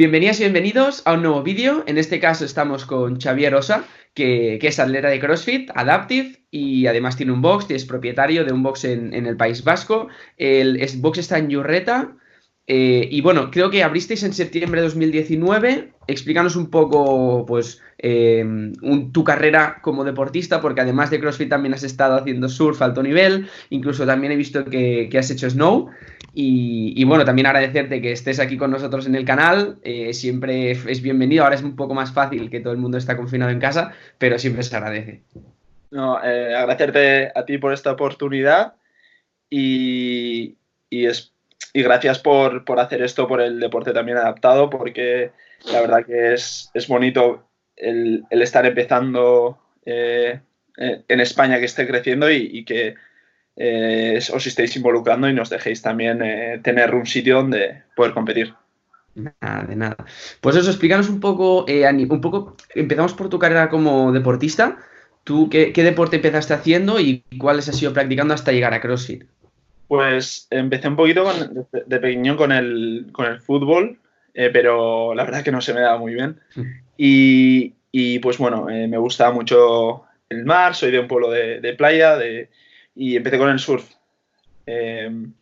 Bienvenidas y bienvenidos a un nuevo vídeo. En este caso estamos con Xavier Osa, que, es atleta de CrossFit, Adaptive, y además tiene un box, es propietario de un box en, el País Vasco. El, box está en Yurreta. Eh, y bueno, creo que abristeis en septiembre de 2019. Explícanos un poco, pues, eh, tu carrera como deportista, porque además de CrossFit también has estado haciendo surf alto nivel, incluso también he visto que, has hecho snow. Y, bueno, también agradecerte que estés aquí con nosotros en el canal. Eh, siempre es bienvenido. Ahora es un poco más fácil que todo el mundo está confinado en casa, pero siempre se agradece. No, agradecerte a ti por esta oportunidad y, es, y gracias por, hacer esto por el deporte también adaptado, porque la verdad que es, bonito el, estar empezando eh, en España, que esté creciendo y que eh, os estéis involucrando y nos dejéis también eh, tener un sitio donde poder competir. Nada, de nada. Pues eso, explícanos un poco, eh, un poco, empezamos por tu carrera como deportista. ¿Tú qué, deporte empezaste haciendo y cuáles has ido practicando hasta llegar a CrossFit? Pues empecé un poquito de, pequeño con el, con el fútbol, pero la verdad que no se me daba muy bien. Mm. Y, pues bueno, me gustaba mucho el mar, soy de un pueblo de, de playa, de, y empecé con el surf. Em,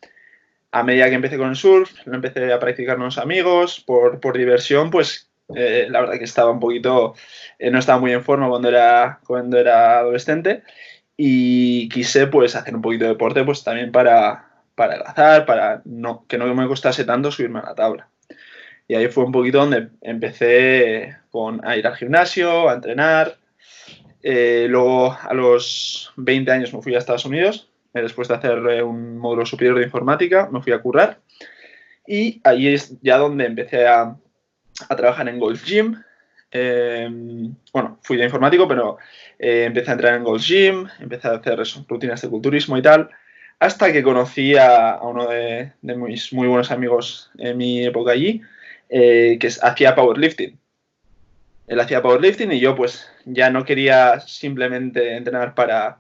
a medida que empecé con el surf, lo empecé a practicar con unos amigos, por, diversión, pues eh, la verdad que estaba un poquito, eh, no estaba muy en forma cuando era, cuando era adolescente y quise pues hacer un poquito de deporte pues también para, para azar, para no, que no me costase tanto subirme a la tabla. Y ahí fue un poquito donde empecé con, a ir al gimnasio, a entrenar, eh, luego, a los 20 años me fui a Estados Unidos, eh, después de hacer eh, un módulo superior de informática, me fui a currar. Y ahí es ya donde empecé a, trabajar en Golf Gym. Em, bueno, fui de informático, pero empecé a entrar en Golf Gym, empecé a hacer rutinas de culturismo y tal, hasta que conocí a, uno de, mis muy buenos amigos en mi época allí, que hacía powerlifting él hacía powerlifting y yo pues ya no quería simplemente entrenar para,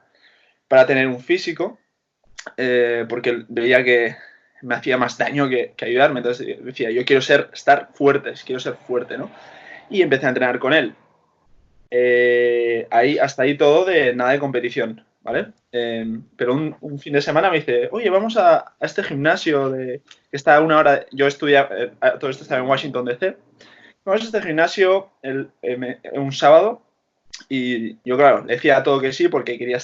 tener un físico, eh, porque veía que me hacía más daño que, ayudarme. Entonces decía, yo quiero ser, estar fuerte, quiero ser fuerte, ¿no? Y empecé a entrenar con él. Eh, ahí, hasta ahí todo de nada de competición, ¿vale? Eh, pero un, fin de semana me dice, oye, vamos a, este gimnasio de, que está a una hora, yo estudiaba, todo esto estaba en Washington DC, vamos a este gimnasio el, eh, un sábado y yo, claro, le decía todo que sí porque quería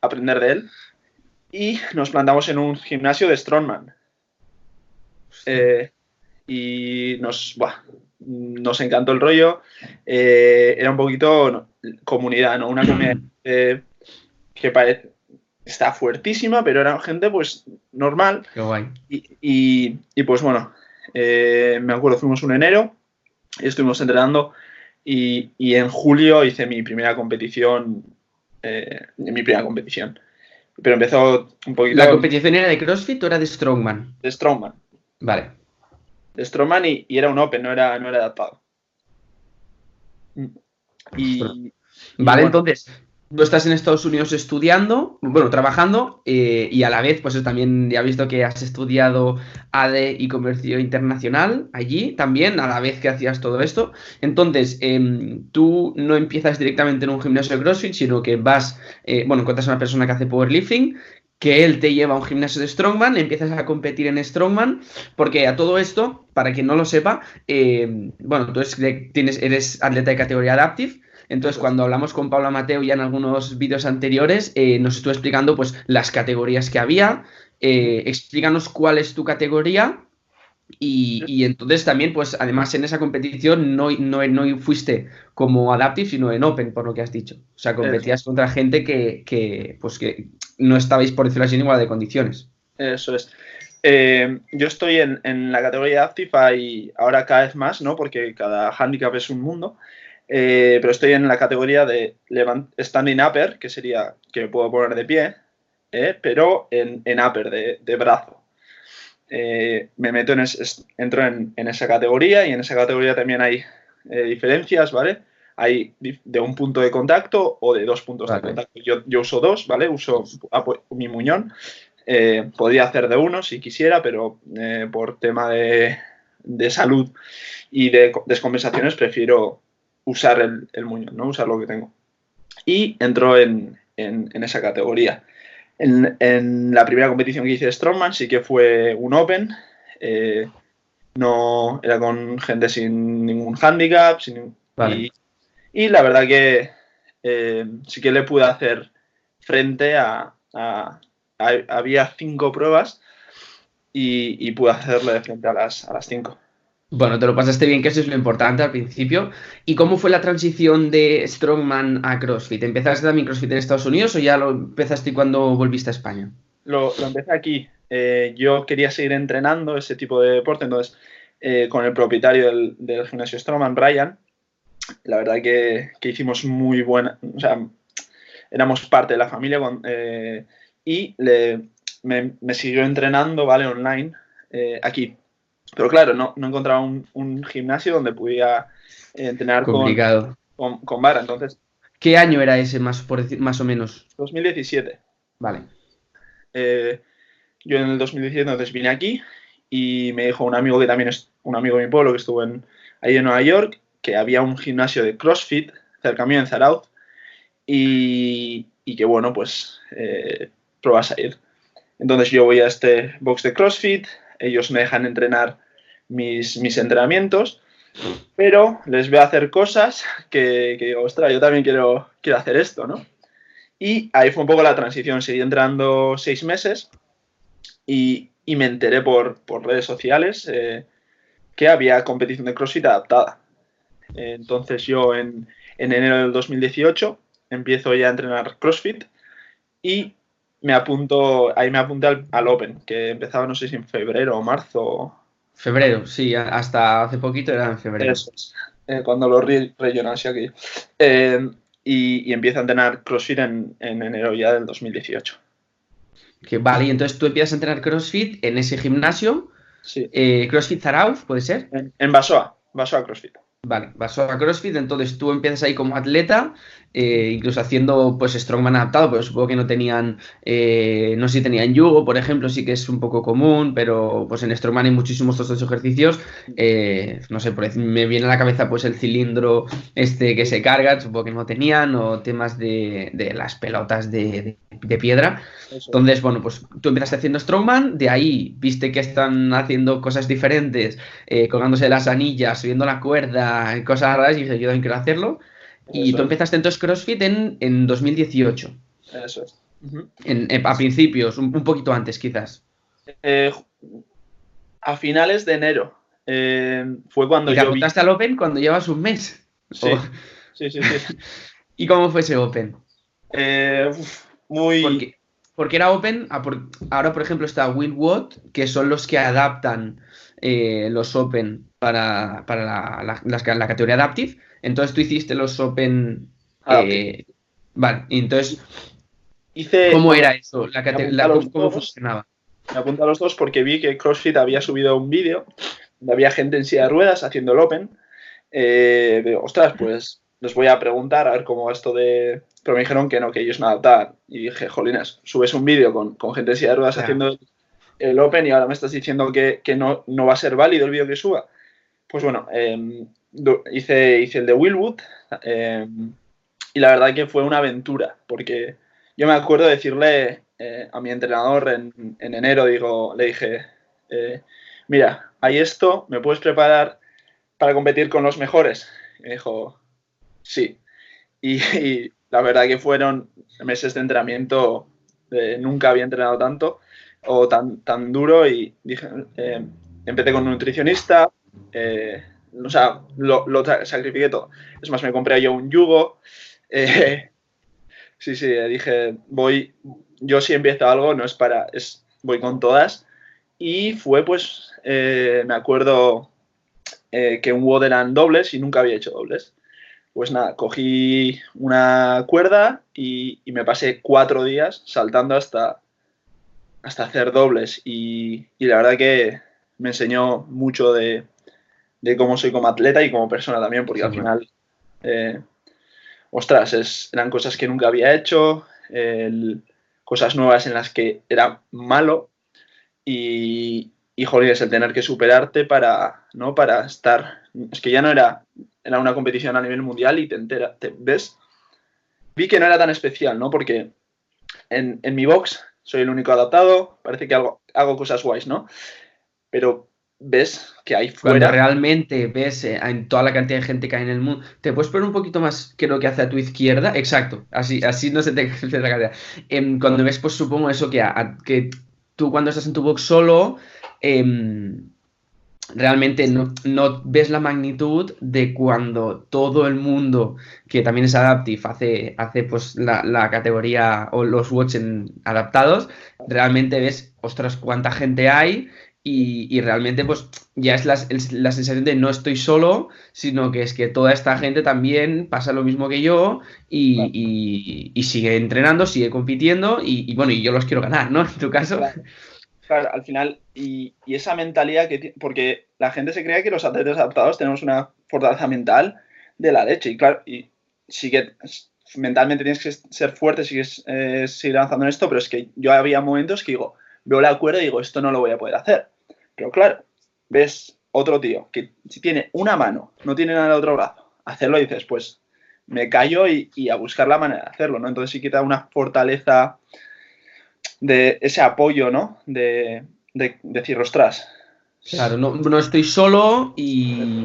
aprender de él. Y nos plantamos en un gimnasio de Strongman. Eh, y nos, nos encantó el rollo. Eh, era un poquito comunidad, ¿no? Una comunidad que parece, está fuertísima, pero era gente pues normal. Qué guay. Y, y pues bueno, me acuerdo, fuimos un enero estuvimos entrenando y, en julio hice mi primera competición, eh, mi primera competición. Pero empezó un poquito... ¿La competición era de CrossFit o era de Strongman? De Strongman. Vale. De Strongman y, era un Open, no era, no era adaptado. Y, vale, entonces, tú estás en Estados Unidos estudiando, bueno, trabajando, eh, y a la vez, pues también ya he visto que has estudiado AD y Comercio Internacional allí también, a la vez que hacías todo esto. Entonces, em, tú no empiezas directamente en un gimnasio de CrossFit, sino que vas, eh, bueno, encuentras a una persona que hace powerlifting, que él te lleva a un gimnasio de Strongman, empiezas a competir en Strongman, porque a todo esto, para quien no lo sepa, em, bueno, tú tienes, eres atleta de categoría Adaptive, entonces, cuando hablamos con Pablo Mateo ya en algunos vídeos anteriores, eh, nos estuvo explicando pues las categorías que había. Eh, explícanos cuál es tu categoría. Y, entonces también, pues además en esa competición no, no, fuiste como Adaptive, sino en Open, por lo que has dicho. O sea, competías contra gente que, pues que no estabais, por decirlo así, en igual de condiciones. Eso es. Eh, yo estoy en, en, la categoría Adaptive y ahora cada vez más, ¿no? Porque cada handicap es un mundo. Eh, pero estoy en la categoría de standing upper, que sería que me puedo poner de pie, eh, pero en, upper, de, brazo. Eh, me meto en entro en, esa categoría y en esa categoría también hay diferencias, ¿vale? Hay de un punto de contacto o de dos puntos de contacto. Yo, yo, uso dos, ¿vale? Uso mi muñón. podría hacer de uno si quisiera, pero por tema de de salud y de descompensaciones, prefiero usar el, el muñón, ¿no? Usar lo que tengo. Y entro en, en, esa categoría. En, en, la primera competición que hice de Strongman sí que fue un Open. Eh, no era con gente sin ningún handicap. Sin, y, la verdad que eh, sí que le pude hacer frente a, había cinco pruebas y, y, pude hacerle frente a las, a las cinco. Bueno, te lo pasaste bien, que eso es lo importante al principio. ¿Y cómo fue la transición de Strongman a CrossFit? ¿Empezaste también CrossFit en Estados Unidos o ya lo empezaste cuando volviste a España? Lo, empecé aquí. Eh, yo quería seguir entrenando ese tipo de deporte, entonces eh, con el propietario del, gimnasio Strongman, Brian, la verdad que, hicimos muy buena, o sea, éramos parte de la familia eh, y le, me, me, siguió entrenando, ¿vale? Online aquí pero claro, no, no encontraba un, gimnasio donde pudiera eh, entrenar Complicado. Con, con, vara. Entonces, ¿Qué año era ese, más, por decir, más o menos? 2017. Vale. Eh, yo en el 2017 entonces vine aquí y me dijo un amigo que también es un amigo de mi pueblo que estuvo en, ahí en Nueva York que había un gimnasio de CrossFit cerca mío en Zarauz y, y que bueno, pues eh, a ir. Entonces yo voy a este box de CrossFit, ellos me dejan entrenar mis, mis entrenamientos, pero les veo hacer cosas que, digo, ostras, yo también quiero, quiero hacer esto, ¿no? Y ahí fue un poco la transición, seguí entrenando seis meses y, y me enteré por, por redes sociales eh, que había competición de CrossFit adaptada. Entonces yo en, en enero del 2018 empiezo ya a entrenar CrossFit y me apunto, ahí me apunté al, Open, que empezaba no sé si en febrero o marzo. Febrero, sí, hasta hace poquito era en febrero. Eso es, eh, cuando lo rellenase aquí. Eh, y, y empiezo a entrenar CrossFit en, enero ya del 2018. Que vale, y entonces tú empiezas a entrenar CrossFit en ese gimnasio. Sí. Eh, CrossFit Zarauz, ¿puede ser? En, en Basoa, Basoa CrossFit. Vale, Basoa CrossFit, entonces tú empiezas ahí como atleta eh, incluso haciendo pues Strongman adaptado, pero supongo que no tenían, eh, no sé si tenían yugo, por ejemplo, sí que es un poco común, pero pues en Strongman hay muchísimos otros ejercicios, eh, no sé, me viene a la cabeza pues el cilindro este que se carga, supongo que no tenían, o temas de, las pelotas de, piedra. Entonces, bueno, pues tú empezaste haciendo Strongman, de ahí viste que están haciendo cosas diferentes, colgándose las anillas, subiendo la cuerda, cosas raras, y dije, yo también quiero hacerlo. Y tú empezaste entonces CrossFit en, en 2018. Eso es. a principios, un, poquito antes quizás. Eh, a finales de enero. Eh, fue cuando ¿Y te apuntaste al Open cuando llevas un mes? Sí, sí, sí, ¿Y cómo fue ese Open? Eh, muy... Porque, era Open, ahora por ejemplo está Will Watt, que son los que adaptan los Open para, la, la categoría Adaptive entonces tú hiciste los Open. Ah, eh, vale, entonces. Hice, ¿Cómo era eso? ¿Cómo, funcionaba? Me apunté a los dos porque vi que CrossFit había subido un vídeo donde había gente en silla de ruedas haciendo el Open. Eh, ostras, pues les voy a preguntar a ver cómo esto de. Pero me dijeron que no, que ellos no adaptaban. Y dije, jolinas, subes un vídeo con, gente en silla de ruedas haciendo el Open y ahora me estás diciendo que, no, no, va a ser válido el vídeo que suba. Pues bueno, eh, hice, el de Willwood eh, y la verdad que fue una aventura, porque yo me acuerdo de decirle eh, a mi entrenador en, enero, digo, le dije, eh, mira, hay esto, ¿me puedes preparar para competir con los mejores? Y me dijo, sí. Y, la verdad que fueron meses de entrenamiento, nunca había entrenado tanto o tan, tan duro y dije, empecé con un nutricionista, o sea, lo, sacrifiqué todo. Es más, me compré yo un yugo. Eh, sí, sí, dije, voy, yo si empiezo algo, no es para, es, voy con todas. Y fue, pues, eh, me acuerdo eh, que un WOD dobles y nunca había hecho dobles. Pues nada, cogí una cuerda y, me pasé cuatro días saltando hasta, hasta hacer dobles. Y, y la verdad que me enseñó mucho de, de cómo soy como atleta y como persona también, porque al final, eh, ostras, es, eran cosas que nunca había hecho, cosas nuevas en las que era malo y, y joder, es el tener que superarte para, ¿no? Para estar. Es que ya no era, era una competición a nivel mundial y te enteras, te ves. Vi que no era tan especial, ¿no? Porque en, en mi box soy el único adaptado, parece que hago, hago cosas guays, ¿no? Pero ves que hay fuera. Cuando realmente ves eh, en toda la cantidad de gente que hay en el mundo, te puedes poner un poquito más que lo que hace a tu izquierda. Exacto, así, así no se te la carrera. Em, cuando ves, pues supongo eso que, que tú cuando estás en tu box solo, em, realmente no, ves la magnitud de cuando todo el mundo que también es adaptive hace, hace pues la, categoría o los watch adaptados, realmente ves, ostras, cuánta gente hay y, realmente pues ya es la, sensación de no estoy solo, sino que es que toda esta gente también pasa lo mismo que yo y, sigue entrenando, sigue compitiendo y, bueno, y yo los quiero ganar, ¿no? En tu caso. Claro, al final, y, esa mentalidad que porque la gente se cree que los atletas adaptados tenemos una fortaleza mental de la leche y claro, y sigue mentalmente tienes que ser fuerte, sigues eh, seguir avanzando en esto, pero es que yo había momentos que digo, veo la cuerda y digo, esto no lo voy a poder hacer. Pero claro, ves otro tío que si tiene una mano, no tiene nada de otro brazo, hacerlo y dices, pues me callo y, a buscar la manera de hacerlo, ¿no? Entonces sí que te da una fortaleza de ese apoyo, ¿no? De, decir, ostras. Claro, no, estoy solo y,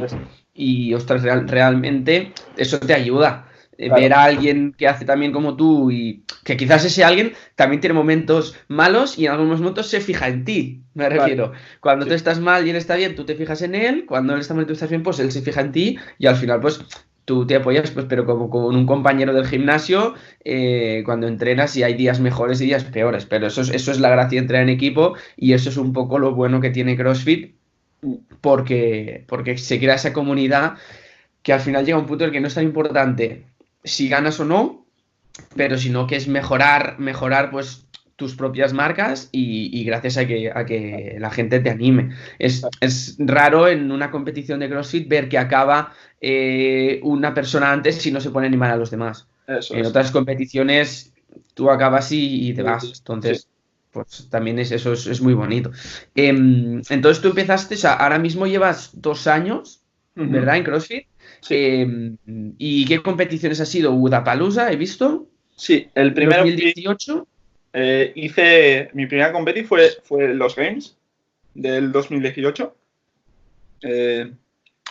y ostras, realmente eso te ayuda. Eh, ver a alguien que hace también como tú y que quizás ese alguien también tiene momentos malos y en algunos momentos se fija en ti, me refiero. Cuando tú estás mal y él está bien, tú te fijas en él, cuando él está mal y tú estás bien, pues él se fija en ti y al final pues tú te apoyas, pues pero como con un compañero del gimnasio eh, cuando entrenas y hay días mejores y días peores, pero eso es, eso es la gracia de entrenar en equipo y eso es un poco lo bueno que tiene CrossFit porque, porque se crea esa comunidad que al final llega a un punto en el que no es tan importante si ganas o no, pero sino que es mejorar, mejorar pues tus propias marcas y, gracias a que, a que, la gente te anime. Es, raro en una competición de CrossFit ver que acaba eh, una persona antes si no se pone a animar a los demás. en otras competiciones tú acabas y, te vas. Entonces, pues también es, eso es, muy bonito. Em, entonces tú empezaste, o sea, ahora mismo llevas dos años, ¿verdad? En CrossFit. Em, ¿Y qué competiciones ha sido? ¿Udapalooza he visto? Sí, el primero. 2018. Eh, hice. Mi primera competición fue, fue los Games del 2018. Eh,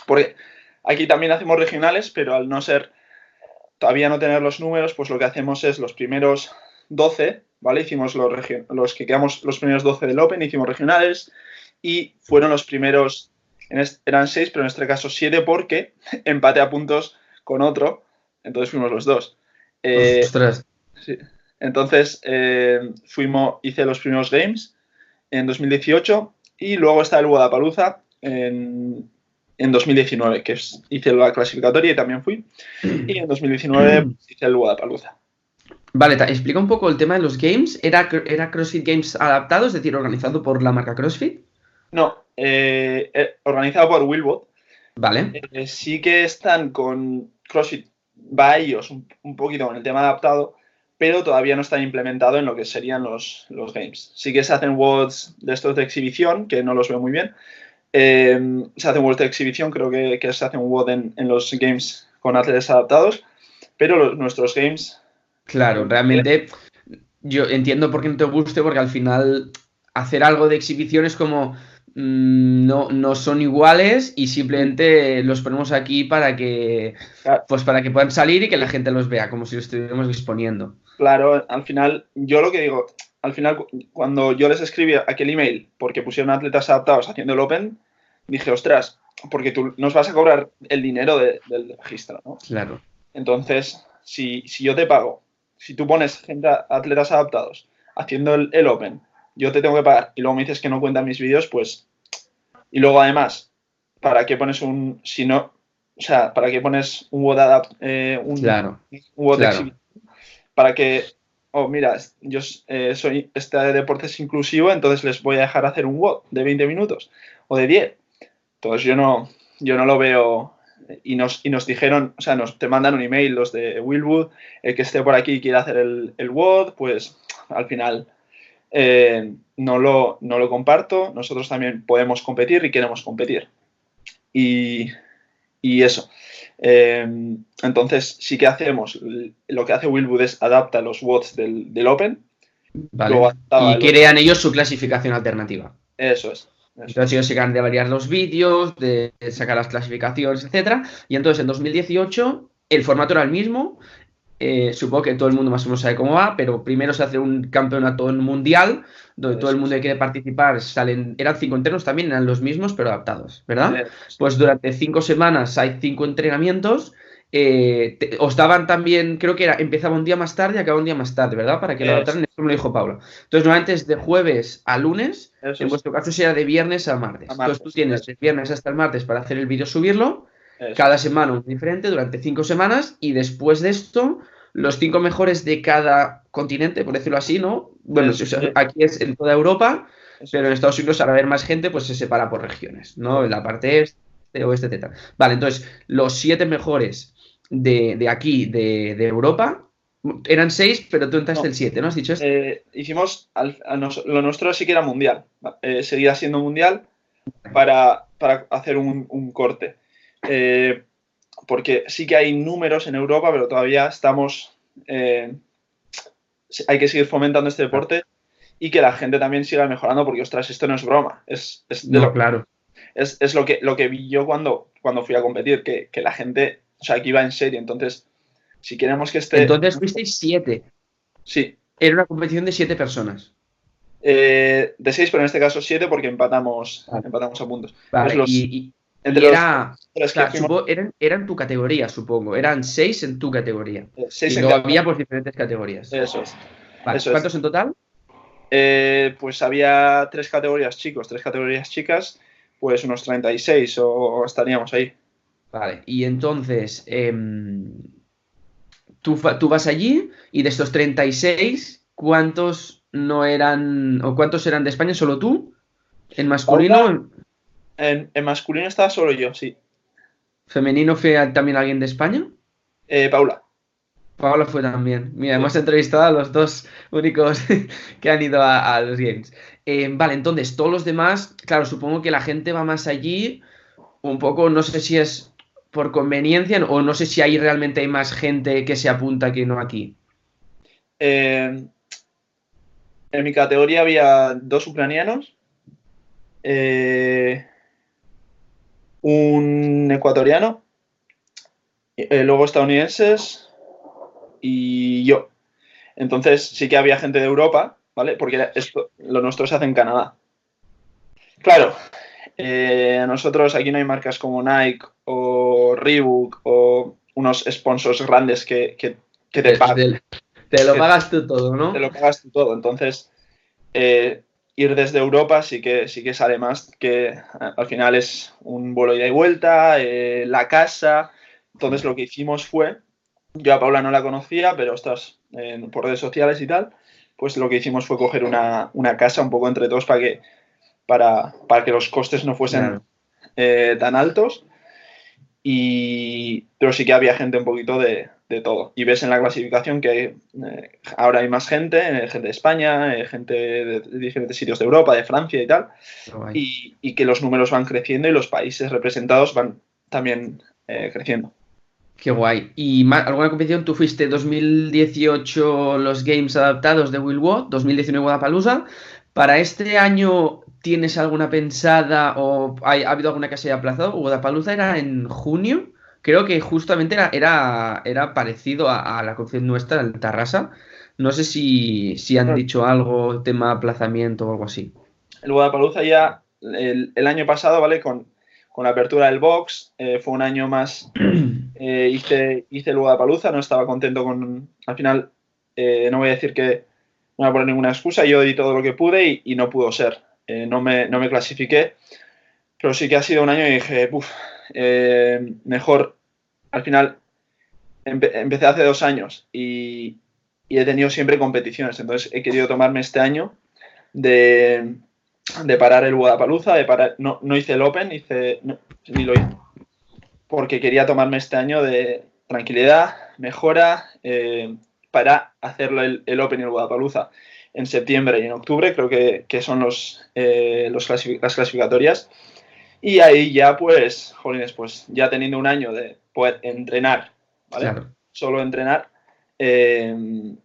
porque aquí también hacemos regionales, pero al no ser. Todavía no tener los números, pues lo que hacemos es los primeros 12, ¿vale? Hicimos los, los que quedamos los primeros 12 del Open, hicimos regionales y fueron los primeros eran seis, pero en este caso siete porque empate a puntos con otro, entonces fuimos los dos. Eh, sí. Entonces eh, fuimos, hice los primeros games en 2018 y luego está el Guadalajara en, en 2019, que hice la clasificatoria y también fui. Y en 2019 hice el Guadalajara. Vale, explica un poco el tema de los games. ¿Era, ¿Era CrossFit Games adaptado, es decir, organizado por la marca CrossFit? No, eh, eh, organizado por Wilbot. Vale. Eh, sí que están con CrossFit, va a ellos un, poquito con el tema adaptado, pero todavía no están implementados en lo que serían los, los games. Sí que se hacen WODs de estos de exhibición, que no los veo muy bien. se hacen WODs de exhibición, creo que, se hace un WOD en, los games con atletas adaptados, pero nuestros games... Claro, realmente yo entiendo por qué no te guste, porque al final hacer algo de exhibición es como no, no son iguales y simplemente los ponemos aquí para que pues para que puedan salir y que la gente los vea, como si lo estuviéramos disponiendo. Claro, al final, yo lo que digo, al final, cuando yo les escribí aquel email porque pusieron atletas adaptados haciendo el Open, dije, ostras, porque tú nos vas a cobrar el dinero del registro, ¿no? Claro. Entonces, si, yo te pago, si tú pones gente, atletas adaptados haciendo el, el Open, yo te tengo que pagar y luego me dices que no cuentan mis vídeos, pues y luego, además, ¿para qué pones un. Si no. O sea, ¿para qué pones un WOD eh, un, claro, Para que. Oh, mira, yo eh, soy. Este deporte es inclusivo, entonces les voy a dejar hacer un WOD de 20 minutos o de 10. Entonces yo no, yo no lo veo. Y nos, y nos dijeron, o sea, nos te mandan un email los de Willwood, el que esté por aquí y quiera hacer el, el WOD, pues al final eh, no, lo, no lo comparto, nosotros también podemos competir y queremos competir. Y, eso. Em, entonces, sí que hacemos, lo que hace Willwood es adapta los watts del, Open. y crean ellos su clasificación alternativa. Eso es. Entonces ellos se encargan de variar los vídeos, de sacar las clasificaciones, etcétera. Y entonces en 2018 el formato era el mismo. Eh, supongo que todo el mundo más o menos sabe cómo va, pero primero se hace un campeonato mundial donde todo el mundo que quiere participar salen, eran cinco entrenos también, eran los mismos pero adaptados, ¿verdad? Pues durante cinco semanas hay cinco entrenamientos. Eh, os daban también, creo que era, empezaba un día más tarde y acababa un día más tarde, ¿verdad? Para que lo adaptaran, eso me lo dijo Paula. Entonces, normalmente es de jueves a lunes, en vuestro caso sería de viernes a martes. Entonces tú tienes de viernes hasta el martes para hacer el vídeo, subirlo, cada semana un diferente durante cinco semanas y después de esto los cinco mejores de cada continente, por decirlo así, ¿no? Bueno, aquí es en toda Europa, pero en Estados Unidos al haber más gente, pues se separa por regiones, ¿no? En la parte este, oeste, etc. Vale, entonces, los siete mejores de, aquí, de, Europa, eran seis, pero tú entraste el siete, ¿no? ¿Has dicho esto? Eh, hicimos, lo nuestro sí que era mundial, eh, seguía siendo mundial para, hacer un corte. Eh, porque sí que hay números en Europa, pero todavía estamos, eh, hay que seguir fomentando este deporte y que la gente también siga mejorando, porque ostras, esto no es broma, es, de lo claro. Es, lo, que, lo que vi yo cuando, cuando fui a competir, que, la gente, o sea, que iba en serio, entonces, si queremos que esté... Entonces fuisteis siete. Sí. Era una competición de siete personas. Eh, de seis, pero en este caso siete porque empatamos, empatamos a puntos. Vale, y, era, eran, tu categoría, supongo. Eran seis en tu categoría. Eh, y luego había por diferentes categorías. Eso es. ¿Cuántos en total? Eh, pues había tres categorías chicos, tres categorías chicas, pues unos 36 o, estaríamos ahí. Vale, y entonces em, tú, tú, vas allí y de estos 36, ¿cuántos no eran, o cuántos eran de España? ¿Solo tú? ¿En masculino? En, masculino estaba solo yo, sí. ¿Femenino fue también alguien de España? Eh, Paula. Paula fue también. Mira, hemos entrevistado a los dos únicos que han ido a, los Games. Eh, vale, entonces, todos los demás, claro, supongo que la gente va más allí, un poco, no sé si es por conveniencia o no sé si ahí realmente hay más gente que se apunta que no aquí. Eh, en mi categoría había dos ucranianos. Eh, un ecuatoriano, eh, luego estadounidenses y yo. Entonces sí que había gente de Europa, ¿vale? Porque esto, lo nuestro se hace en Canadá. Claro, eh, nosotros aquí no hay marcas como Nike o Reebok o unos sponsors grandes que, te pagan. Te, lo pagas tú todo, ¿no? Te lo pagas tú todo. Entonces, eh, ir desde Europa sí que, sí que sale más, que al final es un vuelo ida y vuelta, eh, la casa. Entonces lo que hicimos fue, yo a Paula no la conocía, pero estás por redes sociales y tal, pues lo que hicimos fue coger una, casa un poco entre todos para que, para, para que los costes no fuesen eh, tan altos. Y, pero sí que había gente un poquito de, de todo. Y ves en la clasificación que eh, ahora hay más gente, eh, gente de España, eh, gente de, diferentes sitios de Europa, de Francia y tal, y, que los números van creciendo y los países representados van también creciendo. Qué guay. ¿Y alguna competición? Tú fuiste 2018 los Games adaptados de Will Watt, 2019 Guadalajara. ¿Para este año tienes alguna pensada o ha habido alguna que se haya aplazado? Guadalajara era en junio creo que justamente era, era, era parecido a, la concepción nuestra, el Tarrasa. No sé si, si han dicho algo, tema aplazamiento o algo así. El Guadalajara ya el, año pasado, ¿vale? Con, la apertura del box, eh, fue un año más. Eh, hice, hice el Guadalajara, no estaba contento con. Al final, eh, no voy a decir que no voy a poner ninguna excusa, yo di todo lo que pude y, no pudo ser. No, me, no me clasifiqué, pero sí que ha sido un año y dije, uff, mejor al final empecé hace dos años y, he tenido siempre competiciones. Entonces he querido tomarme este año de, parar el Guadalajara, de parar, no, hice el Open, hice, ni lo hice, porque quería tomarme este año de tranquilidad, mejora, eh, para hacerlo el, Open y el Guadalajara. En septiembre y en octubre, creo que, son los, eh, los las clasificatorias. Y ahí ya, pues, jolines, pues ya teniendo un año de poder entrenar, ¿vale? Solo entrenar. Eh,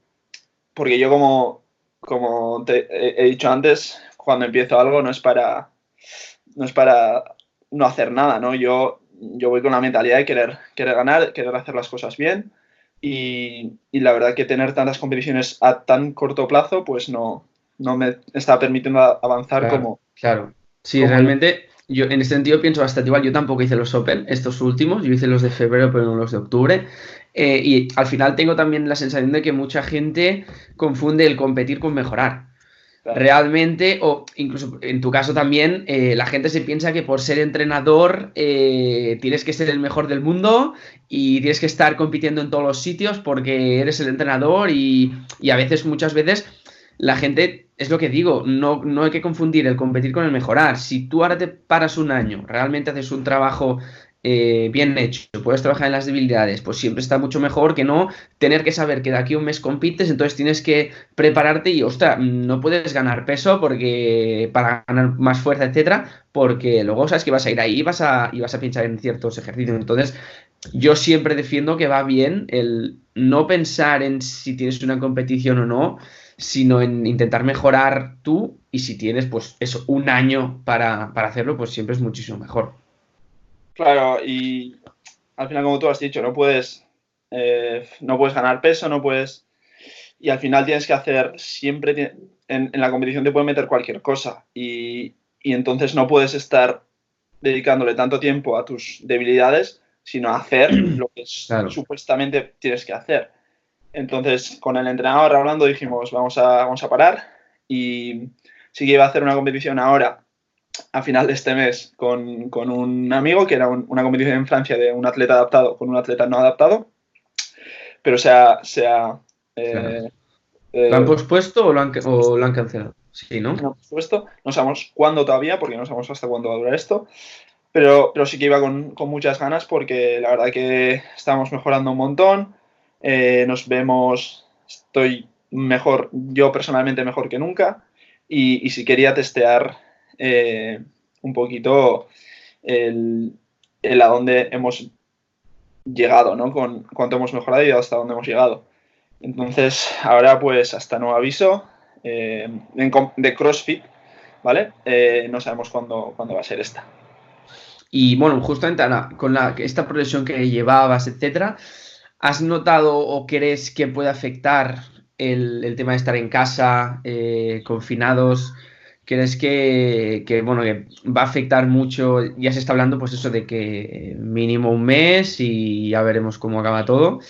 porque yo, como, como te he dicho antes, cuando empiezo algo no es para no es para no hacer nada, ¿no? Yo, yo voy con la mentalidad de querer, querer ganar, querer hacer las cosas bien y, la verdad que tener tantas competiciones a tan corto plazo, pues no, no me está permitiendo avanzar como... Claro, sí, realmente yo en ese sentido pienso bastante igual. Yo tampoco hice los Open, estos últimos, yo hice los de febrero, pero no los de octubre. Eh, y al final tengo también la sensación de que mucha gente confunde el competir con mejorar. Realmente, o incluso en tu caso también, eh, la gente se piensa que por ser entrenador eh, tienes que ser el mejor del mundo y tienes que estar compitiendo en todos los sitios porque eres el entrenador y, y a veces, muchas veces, la gente, es lo que digo, no, no hay que confundir el competir con el mejorar. Si tú ahora te paras un año, realmente haces un trabajo eh, bien hecho, puedes trabajar en las debilidades, pues siempre está mucho mejor que no tener que saber que de aquí a un mes compites, entonces tienes que prepararte y, ostras, no puedes ganar peso porque para ganar más fuerza, etcétera, porque luego sabes que vas a ir ahí y vas a, y vas a pinchar en ciertos ejercicios. Entonces, yo siempre defiendo que va bien el no pensar en si tienes una competición o no, sino en intentar mejorar tú y si tienes, pues eso, un año para, para hacerlo, pues siempre es muchísimo mejor. Claro, y al final, como tú has dicho, no puedes, eh, no puedes ganar peso, no puedes. Y al final tienes que hacer siempre. En, la competición te puede meter cualquier cosa. Y, entonces no puedes estar dedicándole tanto tiempo a tus debilidades, sino a hacer lo que supuestamente tienes que hacer. Entonces, con el entrenador hablando, dijimos, vamos a, vamos a parar. Y sí que iba a hacer una competición ahora a final de este mes con, un amigo, que era una competición en Francia de un atleta adaptado con un atleta no adaptado, pero se ha... Eh, eh, ¿Lo han pospuesto o lo han, lo han cancelado? Sí, ¿no? Pospuesto. No sabemos cuándo todavía, porque no sabemos hasta cuándo va a durar esto. Pero, pero sí que iba con, muchas ganas porque la verdad que estamos mejorando un montón. Eh, nos vemos, estoy mejor, yo personalmente mejor que nunca. Y, y si quería testear eh, un poquito el, a dónde hemos llegado, ¿no? Con cuánto hemos mejorado y hasta dónde hemos llegado. Entonces, ahora pues hasta nuevo aviso eh, de CrossFit, ¿vale? Eh, no sabemos cuándo, cuándo va a ser esta. Y bueno, justamente con la, esta progresión que llevabas, etcétera, ¿has notado o crees que puede afectar el, tema de estar en casa, confinados? ¿Crees que, bueno, que va a afectar mucho? Ya se está hablando, pues eso de que mínimo un mes y ya veremos cómo acaba todo.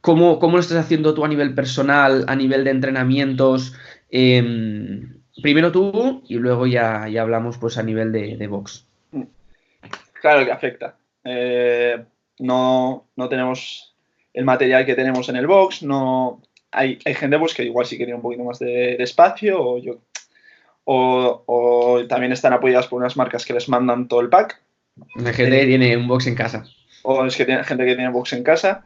¿Cómo, cómo lo estás haciendo tú a nivel personal, a nivel de entrenamientos? Em, primero tú y luego ya, ya, hablamos pues a nivel de, de box. Claro que afecta. Eh, no, no, tenemos el material que tenemos en el box, no hay, hay gente pues, que igual sí quería un poquito más de, de espacio o yo o, también están apoyadas por unas marcas que les mandan todo el pack. La gente tiene un box en casa. O es que tiene gente que tiene box en casa.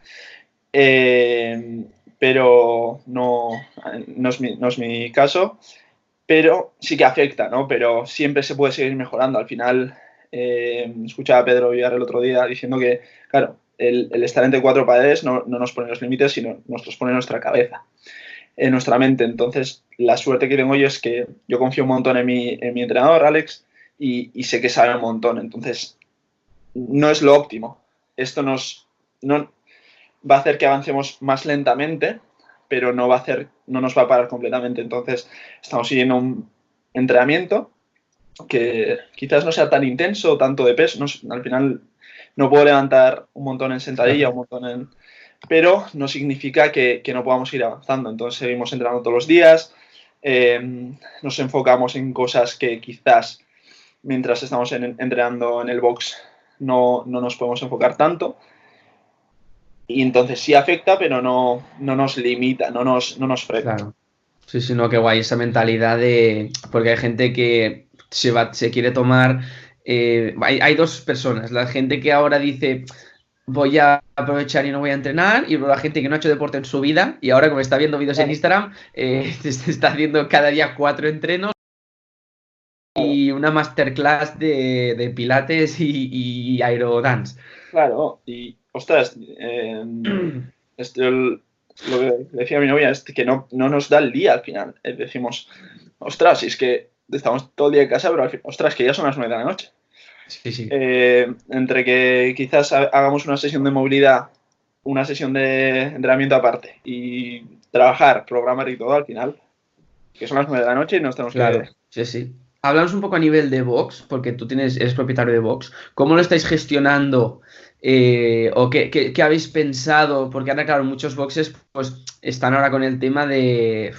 Eh, pero no, no, es mi, caso. Pero sí que afecta, ¿no? Pero siempre se puede seguir mejorando. Al final, eh, escuchaba a Pedro Villar el otro día diciendo que, claro, el, estar entre cuatro paredes no, no, nos pone los límites, sino nos los pone nuestra cabeza en nuestra mente. Entonces, la suerte que tengo yo es que yo confío un montón en mi, en mi entrenador, Alex, y, sé que sabe un montón. Entonces, no es lo óptimo. Esto nos no, va a hacer que avancemos más lentamente, pero no va a hacer, no nos va a parar completamente. Entonces, estamos siguiendo un entrenamiento que quizás no sea tan intenso, tanto de peso. al final no puedo levantar un montón en sentadilla, un montón en, pero no significa que, no podamos ir avanzando. Entonces seguimos entrenando todos los días, eh, nos enfocamos en cosas que quizás mientras estamos entrenando en el box no, nos podemos enfocar tanto. Y entonces sí afecta, pero no, no nos limita, no nos, no nos frena. Claro. Sí, sí, no, qué guay esa mentalidad de. Porque hay gente que se, va, se quiere tomar. Eh, hay, hay, dos personas. La gente que ahora dice voy a aprovechar y no voy a entrenar. Y la gente que no ha hecho deporte en su vida y ahora como está viendo vídeos en Instagram, eh, está haciendo cada día cuatro entrenos y una masterclass de, pilates y, aerodance. Claro, y ostras, eh, lo que decía mi novia es que no, no nos da el día al final. Eh, decimos, ostras, si es que estamos todo el día en casa, pero al final, ostras, que ya son las nueve de la noche. Sí, sí. Eh, entre que quizás hagamos una sesión de movilidad, una sesión de entrenamiento aparte y trabajar, programar y todo al final, que son las nueve de la noche y nos tenemos claro. Sí, sí. Hablamos un poco a nivel de Vox, porque tú tienes, eres propietario de Vox. ¿Cómo lo estáis gestionando eh, ¿O qué, habéis pensado? Porque ahora, claro, muchos boxes pues, están ahora con el tema de.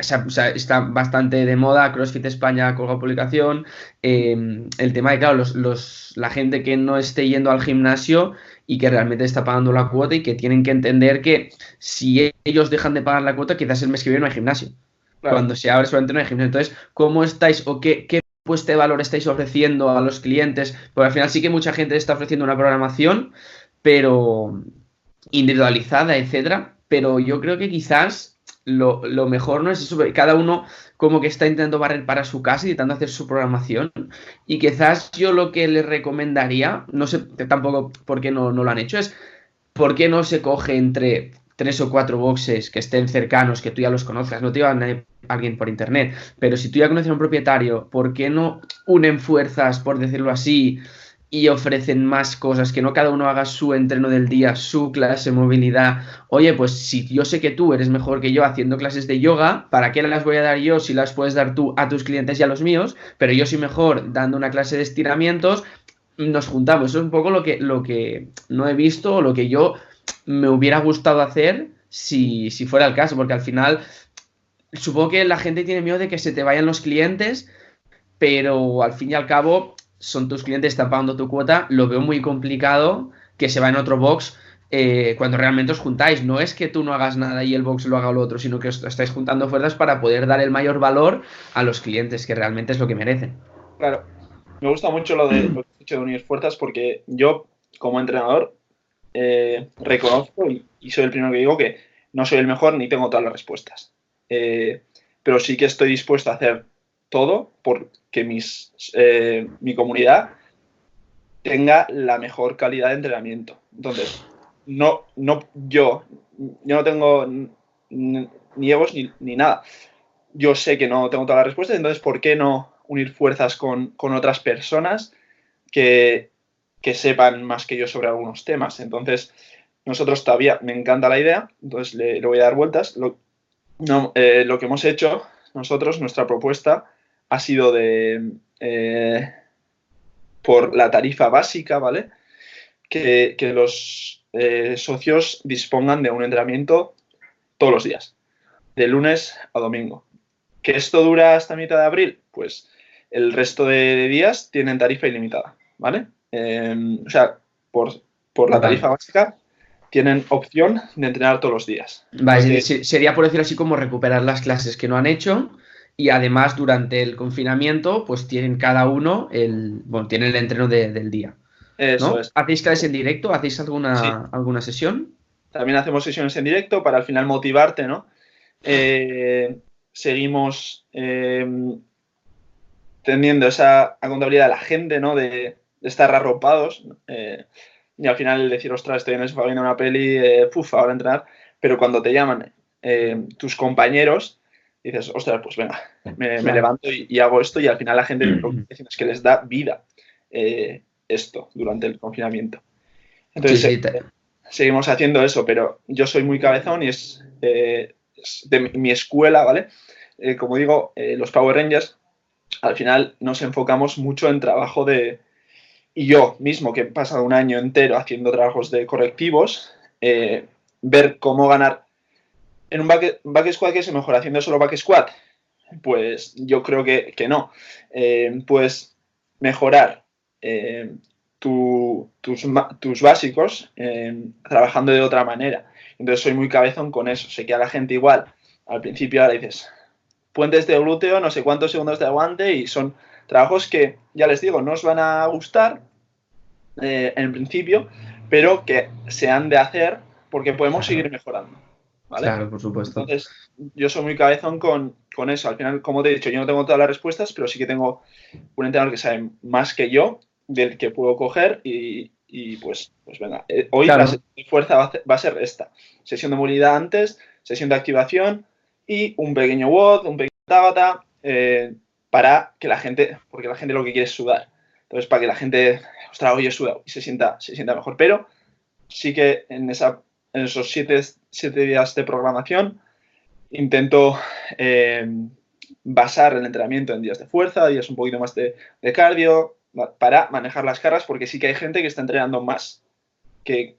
O sea, está bastante de moda. CrossFit España colga publicación. Em, el tema de, claro, los, la gente que no esté yendo al gimnasio y que realmente está pagando la cuota y que tienen que entender que si ellos dejan de pagar la cuota, quizás el mes que viene no hay gimnasio. Cuando se abre solamente no hay gimnasio. Entonces, ¿cómo estáis o qué, qué pues de valor estáis ofreciendo a los clientes? Porque al final sí que mucha gente está ofreciendo una programación, pero individualizada, etcétera. Pero yo creo que quizás lo, mejor no es eso, cada uno como que está intentando barrer para su casa, intentando hacer su programación. Y quizás yo lo que les recomendaría, no sé tampoco por qué no, no lo han hecho, es por qué no se coge entre tres o cuatro boxes que estén cercanos, que tú ya los conozcas, no te iba a alguien por internet, pero si tú ya conoces a un propietario, ¿por qué no unen fuerzas, por decirlo así, y ofrecen más cosas, que no cada uno haga su entreno del día, su clase movilidad? Oye, pues si yo sé que tú eres mejor que yo haciendo clases de yoga, ¿para qué las voy a dar yo si las puedes dar tú a tus clientes y a los míos? Pero yo soy mejor dando una clase de estiramientos, nos juntamos. Eso es un poco lo que, lo que no he visto o lo que yo me hubiera gustado hacer si, fuera el caso, porque al final supongo que la gente tiene miedo de que se te vayan los clientes, pero al fin y al cabo son tus clientes, están pagando tu cuota, lo veo muy complicado que se va en otro box eh, cuando realmente os juntáis. No es que tú no hagas nada y el box lo haga lo otro, sino que os estáis juntando fuerzas para poder dar el mayor valor a los clientes, que realmente es lo que merecen. Claro, me gusta mucho lo de, lo de unir fuerzas porque yo, como entrenador, eh, reconozco y, soy el primero que digo que no soy el mejor ni tengo todas las respuestas. Eh, pero sí que estoy dispuesto a hacer todo porque mis, eh, mi comunidad tenga la mejor calidad de entrenamiento. Entonces, no, no, yo, yo no tengo ni egos ni, ni, nada. Yo sé que no tengo todas las respuestas, entonces, ¿por qué no unir fuerzas con, con otras personas que, que sepan más que yo sobre algunos temas. Entonces, nosotros todavía me encanta la idea, entonces le, voy a dar vueltas. Lo, no, eh, lo, que hemos hecho nosotros, nuestra propuesta, ha sido de eh, por la tarifa básica, ¿vale? Que, los eh, socios dispongan de un entrenamiento todos los días, de lunes a domingo. ¿Que esto dura hasta mitad de abril? Pues el resto de días tienen tarifa ilimitada, ¿vale? Em, o sea, por, la tarifa básica, tienen opción de entrenar todos los días. Vale, sería por decir así como recuperar las clases que no han hecho y además durante el confinamiento pues tienen cada uno el, bueno, tienen el entreno del día. Eso es. ¿Hacéis clases en directo? ¿Hacéis alguna, alguna sesión? También hacemos sesiones en directo para al final motivarte, ¿no? Eh, seguimos em, teniendo esa contabilidad de la gente, ¿no? De, estar arropados eh, y al final decir, ostras, estoy en el sofá viendo una peli, eh, ahora entrenar, pero cuando te llaman eh, tus compañeros, dices, ostras, pues venga, me, levanto y, hago esto y al final la gente lo que es que les da vida eh, esto durante el confinamiento. Entonces, seguimos haciendo eso, pero yo soy muy cabezón y es, de mi escuela, ¿vale? como digo, los Power Rangers, al final nos enfocamos mucho en trabajo de, y yo mismo, que he pasado un año entero haciendo trabajos de correctivos, eh, ver cómo ganar en un back, squad que se mejora haciendo solo back squat, pues yo creo que, no. Eh, pues mejorar eh, tus, tus, básicos trabajando de otra manera. Entonces soy muy cabezón con eso. Sé que a la gente igual, al principio ahora dices, puentes de glúteo, no sé cuántos segundos de aguante y son Trabajos que, ya les digo, no os van a gustar eh, en principio, pero que se han de hacer porque podemos seguir mejorando. Claro, por supuesto. Entonces, yo soy muy cabezón con, con, eso. Al final, como te he dicho, yo no tengo todas las respuestas, pero sí que tengo un entrenador que sabe más que yo, del que puedo coger y, y pues, pues venga. Eh, hoy la sesión de fuerza va a, ser esta. Sesión de movilidad antes, sesión de activación y un pequeño WOD, un pequeño Tabata, eh, para que la gente, porque la gente lo que quiere es sudar. Entonces, para que la gente, ostras, hoy he sudado y se sienta, se sienta mejor. Pero sí que en, esa, en esos siete, siete días de programación intento eh, basar el entrenamiento en días de fuerza, días un poquito más de, cardio, para manejar las cargas, porque sí que hay gente que está entrenando más. Que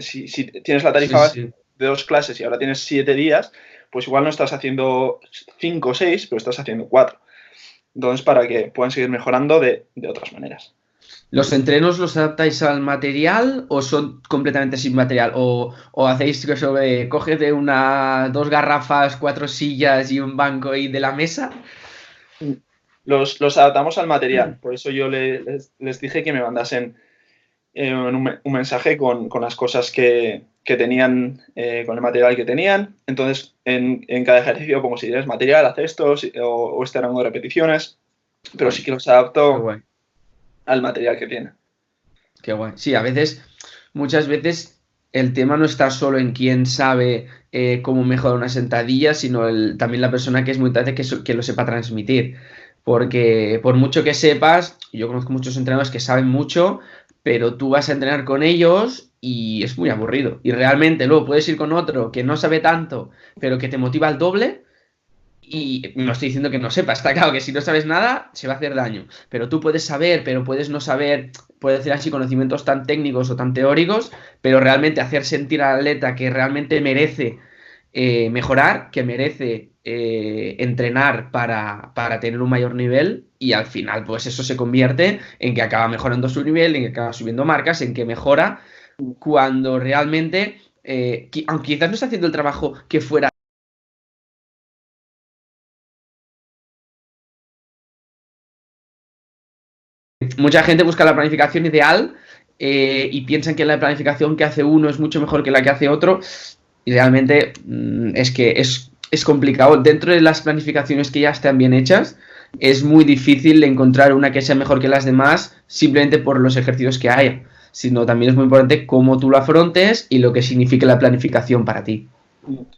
si, tienes la tarifa de dos clases y ahora tienes siete días, pues igual no estás haciendo cinco o seis, pero estás haciendo cuatro. Entonces, para que puedan seguir mejorando de, de otras maneras. ¿Los entrenos los adaptáis al material o son completamente sin material? ¿O, o hacéis que sobre, de una, dos garrafas, cuatro sillas y un banco y de la mesa? Los, los adaptamos al material. Por eso yo les, les dije que me mandasen eh, un, un, mensaje con, con, las cosas que, que tenían, eh, con el material que tenían. Entonces, en, en, cada ejercicio pongo si tienes material, haz esto, o, o, este rango de repeticiones. Pero sí que los adapto al material que tiene. Qué guay. Sí, a veces, muchas veces el tema no está solo en quién sabe eh, cómo mejorar una sentadilla, sino el, también la persona que es muy importante que, que, lo sepa transmitir. Porque por mucho que sepas, yo conozco muchos entrenadores que saben mucho, pero tú vas a entrenar con ellos y es muy aburrido. Y realmente luego puedes ir con otro que no sabe tanto, pero que te motiva al doble y no estoy diciendo que no sepa, está claro que si no sabes nada, se va a hacer daño. Pero tú puedes saber, pero puedes no saber, puedes hacer así conocimientos tan técnicos o tan teóricos, pero realmente hacer sentir al atleta que realmente merece eh, mejorar, que merece eh, entrenar para, para, tener un mayor nivel y al final pues eso se convierte en que acaba mejorando su nivel, en que acaba subiendo marcas, en que mejora cuando realmente, eh, aunque quizás no está haciendo el trabajo que fuera mucha gente busca la planificación ideal eh, y piensan que la planificación que hace uno es mucho mejor que la que hace otro. Y realmente mm, es que es, complicado. Dentro de las planificaciones que ya están bien hechas, es muy difícil encontrar una que sea mejor que las demás simplemente por los ejercicios que haya. Sino también es muy importante cómo tú lo afrontes y lo que signifique la planificación para ti.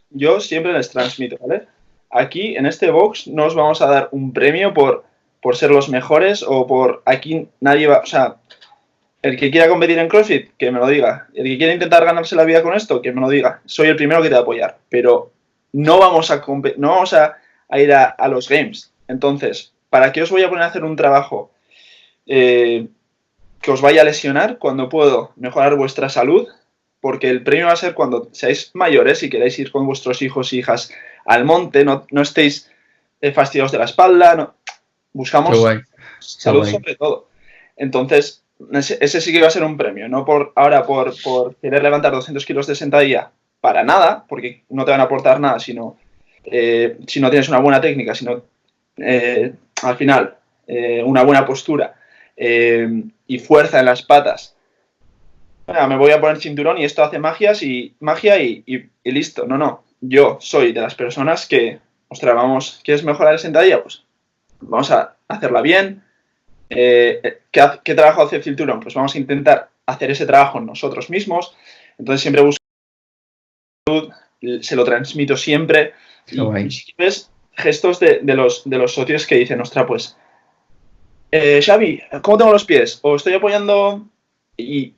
Yo siempre les transmito, ¿vale? Aquí en este box no os vamos a dar un premio por por ser los mejores o por aquí nadie va, o sea, el que quiera competir en CrossFit, que me lo diga. El que quiera intentar ganarse la vida con esto, que me lo diga. Soy el primero que te va a apoyar, pero no vamos a, no vamos a, ir a, los games. Entonces, ¿para qué os voy a poner a hacer un trabajo eh, que os vaya a lesionar cuando puedo mejorar vuestra salud? Porque el premio va a ser cuando seáis mayores y queráis ir con vuestros hijos e hijas al monte, no, no estéis eh, fastidiados de la espalda, no, Buscamos salud sobre todo. Entonces, ese, sí que va a ser un premio, no por ahora por, querer levantar 200 kilos de sentadilla para nada, porque no te van a aportar nada sino, eh, si no tienes una buena técnica, sino eh, al final eh, una buena postura y fuerza en las patas. me voy a poner cinturón y esto hace magias y magia y, y listo. No, no. Yo soy de las personas que, ostras, vamos, ¿quieres mejorar el sentadilla? Pues vamos a hacerla bien. Eh, ¿qué, trabajo hace el cinturón? Pues vamos a intentar hacer ese trabajo nosotros mismos. Entonces siempre busco se lo transmito siempre. Y, ves gestos de, los, de los socios que dicen, ostras, pues, eh, Xavi, ¿cómo tengo los pies? O estoy apoyando y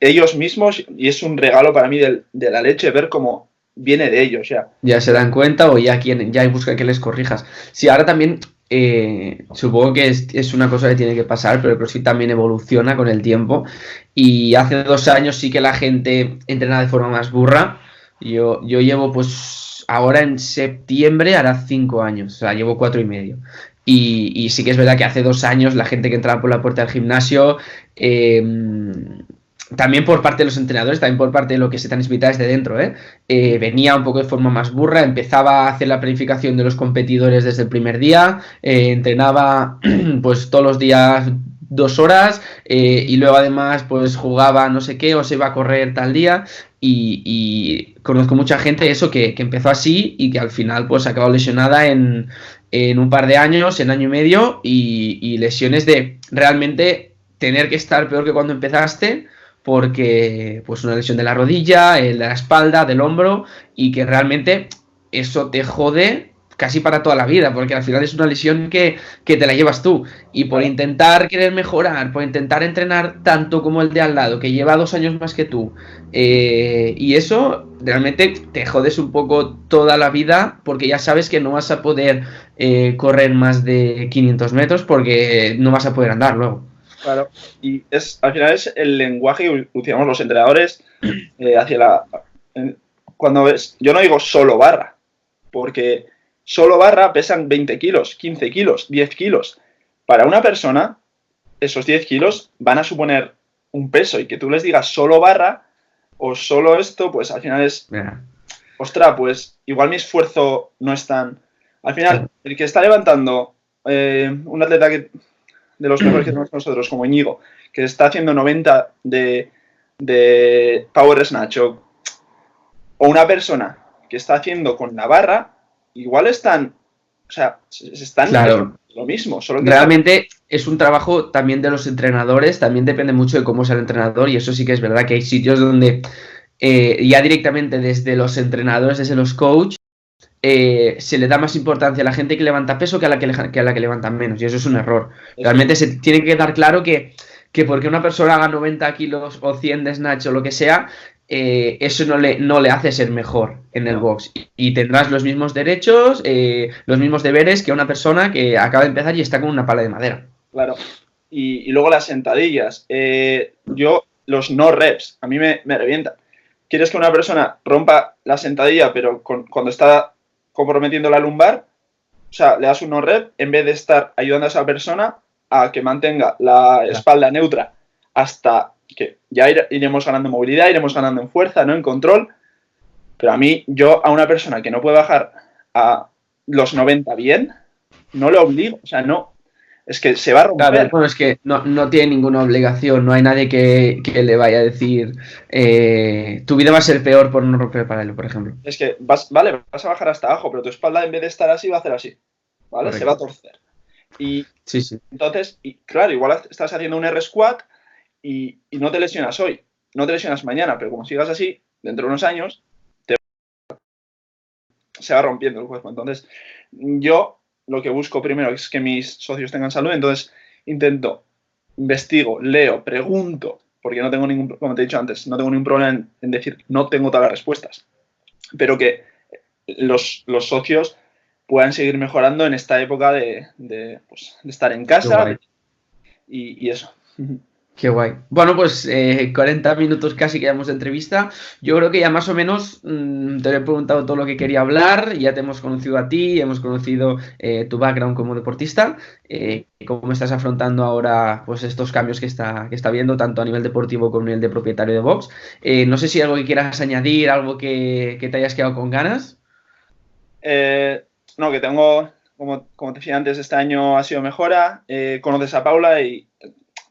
ellos mismos, y es un regalo para mí de, de la leche ver cómo viene de ellos ya. Ya se dan cuenta o ya quieren, ya buscan que les corrijas. Sí, ahora también eh, supongo que es, una cosa que tiene que pasar, pero el CrossFit también evoluciona con el tiempo. Y hace dos años sí que la gente entrena de forma más burra. Yo, yo llevo pues ahora en septiembre hará cinco años, o sea, llevo cuatro y medio. Y, y, sí que es verdad que hace dos años la gente que entraba por la puerta del gimnasio eh, también por parte de los entrenadores, también por parte de lo que se transmitía desde dentro, ¿eh? ¿eh? venía un poco de forma más burra, empezaba a hacer la planificación de los competidores desde el primer día, eh, entrenaba pues todos los días dos horas eh, y luego además pues jugaba no sé qué o se iba a correr tal día y, conozco mucha gente eso que, empezó así y que al final pues acabó lesionada en, un par de años, en año y medio y, lesiones de realmente tener que estar peor que cuando empezaste porque pues una lesión de la rodilla, de la espalda, del hombro y que realmente eso te jode casi para toda la vida, porque al final es una lesión que, te la llevas tú. Y por intentar querer mejorar, por intentar entrenar tanto como el de al lado, que lleva dos años más que tú, eh, y eso realmente te jodes un poco toda la vida, porque ya sabes que no vas a poder eh, correr más de 500 metros, porque no vas a poder andar luego. Claro, y es al final es el lenguaje que utilizamos los entrenadores eh, hacia la... cuando ves, yo no digo solo barra, porque solo barra pesan 20 kilos, 15 kilos, 10 kilos. Para una persona, esos 10 kilos van a suponer un peso y que tú les digas solo barra o solo esto, pues al final es, ostra, pues igual mi esfuerzo no es tan... Al final, el que está levantando eh, un atleta que, de los mejores que tenemos nosotros, como Íñigo, que está haciendo 90 de, de Power Snatch o una persona que está haciendo con la barra, igual están, o sea, se están claro. lo mismo. Solo Realmente es un trabajo también de los entrenadores, también depende mucho de cómo es el entrenador y eso sí que es verdad que hay sitios donde eh, ya directamente desde los entrenadores, desde los coaches, eh, se le da más importancia a la gente que levanta peso que a la que, a la que levantan menos y eso es un error. Realmente se tiene que dar claro que que porque una persona haga 90 kilos o 100 de snatch o lo que sea, eh, eso no le, no le hace ser mejor en el box. Y, tendrás los mismos derechos, eh, los mismos deberes que una persona que acaba de empezar y está con una pala de madera. Claro. Y, luego las sentadillas. Eh, yo, los no reps, a mí me, me revientan. ¿Quieres que una persona rompa la sentadilla, pero cuando está comprometiendo la lumbar? O sea, le das un no rep en vez de estar ayudando a esa persona a que mantenga la espalda neutra hasta que ya iremos ganando movilidad, iremos ganando en fuerza, ¿no? En control. Pero a mí, yo a una persona que no puede bajar a los 90 bien, no le obligo. O sea, no. Es que se va a romper. bueno, es que no, tiene ninguna obligación. No hay nadie que, le vaya a decir eh, tu vida va a ser peor por no romper el paralelo, por ejemplo. Es que vas, vale, vas a bajar hasta abajo, pero tu espalda en vez de estar así va a hacer así. ¿Vale? Se va a torcer. Y sí, sí. entonces, y, claro, igual estás haciendo un R squat y, no te lesionas hoy, no te lesionas mañana, pero como sigas así, dentro de unos años, se va rompiendo el cuerpo. Entonces, yo lo que busco primero es que mis socios tengan salud, entonces intento, investigo, leo, pregunto, porque no tengo ningún, como te he dicho antes, no tengo ningún problema en, decir no tengo todas las respuestas, pero que los, socios puedan seguir mejorando en esta época de, pues, estar en casa y, eso. Qué guay. Bueno, pues 40 eh, minutos casi que llevamos de entrevista. Yo creo que ya más o menos mm, te he preguntado todo lo que quería hablar, ya te hemos conocido a ti, hemos conocido eh, tu background como deportista, eh, cómo estás afrontando ahora pues estos cambios que está, que está viendo, tanto a nivel deportivo como a nivel de propietario de Vox. no sé si algo que quieras añadir, algo que, te hayas quedado con ganas. no, que tengo, como, como te decía antes, este año ha sido mejora. conoces a Paula y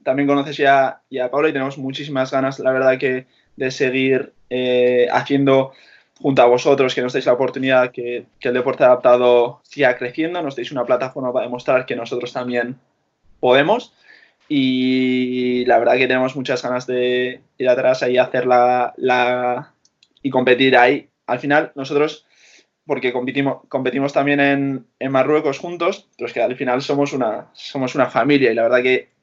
también conoces ya, ya Pablo y tenemos muchísimas ganas, la verdad, que de seguir eh, haciendo junto a vosotros, que nos deis la oportunidad que, el deporte adaptado siga creciendo, nos deis una plataforma para demostrar que nosotros también podemos. Y la verdad que tenemos muchas ganas de ir atrás ahí, hacer la, la y competir ahí. Al final, nosotros, porque competimos, competimos también en, en Marruecos juntos, pero es que al final somos una, somos una familia y la verdad que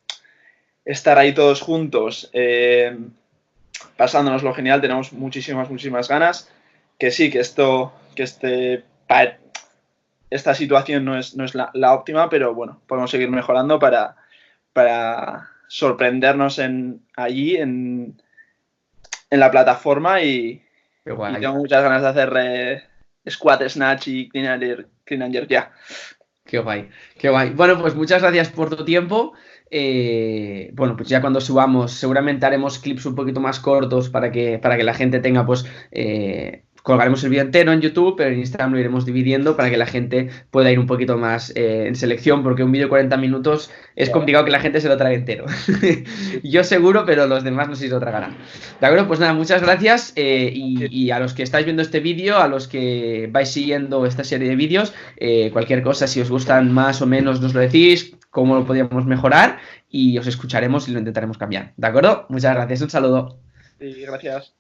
estar ahí todos juntos, eh, pasándonos lo genial, tenemos muchísimas, muchísimas ganas. Que sí, que esto, que este, esta situación no es, no es la, óptima, pero bueno, podemos seguir mejorando para, para sorprendernos en, allí, en, en la plataforma y, tengo muchas ganas de hacer eh, squat, snatch y clean clean ya. Qué guay, qué guay. Bueno, pues muchas gracias por tu tiempo. Eh, bueno, pues ya cuando subamos, seguramente haremos clips un poquito más cortos para que, para que la gente tenga pues eh, colgaremos el vídeo entero en YouTube, pero en Instagram lo iremos dividiendo para que la gente pueda ir un poquito más eh, en selección, porque un vídeo de 40 minutos es complicado que la gente se lo trague entero. Yo seguro, pero los demás no sé si lo tragarán. De acuerdo, pues nada, muchas gracias eh, y, a los que estáis viendo este vídeo, a los que vais siguiendo esta serie de vídeos, eh, cualquier cosa, si os gustan más o menos, nos lo decís, cómo lo podríamos mejorar y os escucharemos y lo intentaremos cambiar. ¿De acuerdo? Muchas gracias, un saludo. Sí, gracias.